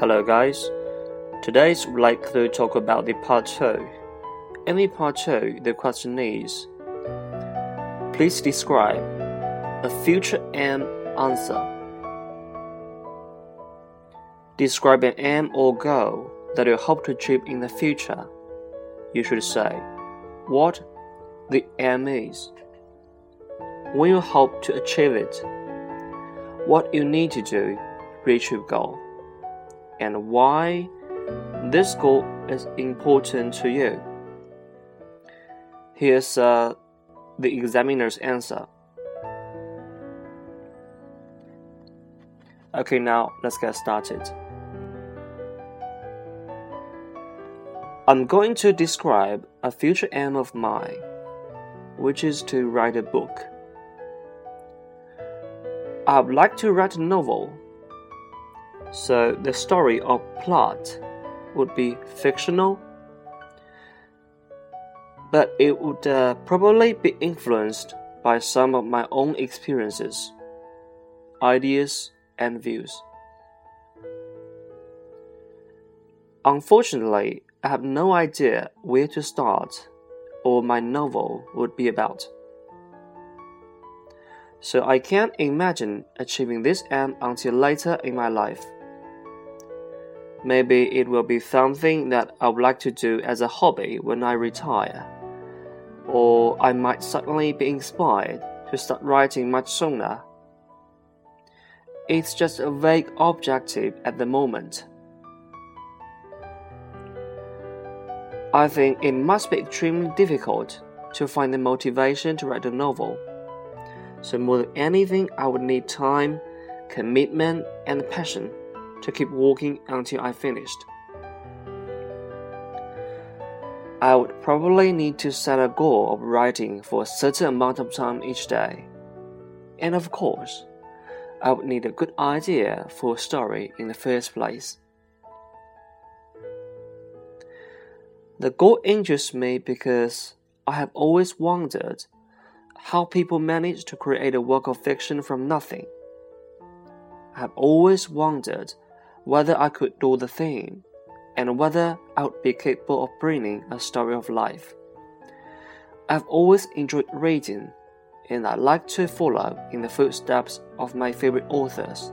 Hello, guys. Today we'd like to talk about the part two. In the part two, the question is Please describe a future aim answer. Describe an aim or goal that you hope to achieve in the future. You should say what the aim is, when you hope to achieve it, what you need to do to reach your goal, and why this goal is important to you. Here's uh, the examiner's answer. Okay, now let's get started. I'm going to describe a future aim of mine, which is to write a book. I'd like to write a novel, so the story or plot would be fictional, but it would uh, probably be influenced by some of my own experiences, ideas, and views. Unfortunately, I have no idea where to start or my novel would be about. So I can't imagine achieving this end until later in my life. Maybe it will be something that I would like to do as a hobby when I retire. Or I might suddenly be inspired to start writing much sooner. It's just a vague objective at the moment. I think it must be extremely difficult to find the motivation to write a novel. So, more than anything, I would need time, commitment, and passion to keep working until I finished. I would probably need to set a goal of writing for a certain amount of time each day. And of course, I would need a good idea for a story in the first place. The goal interests me because I have always wondered how people manage to create a work of fiction from nothing. I have always wondered whether I could do the thing and whether I would be capable of bringing a story of life. I've always enjoyed reading and I like to follow in the footsteps of my favorite authors.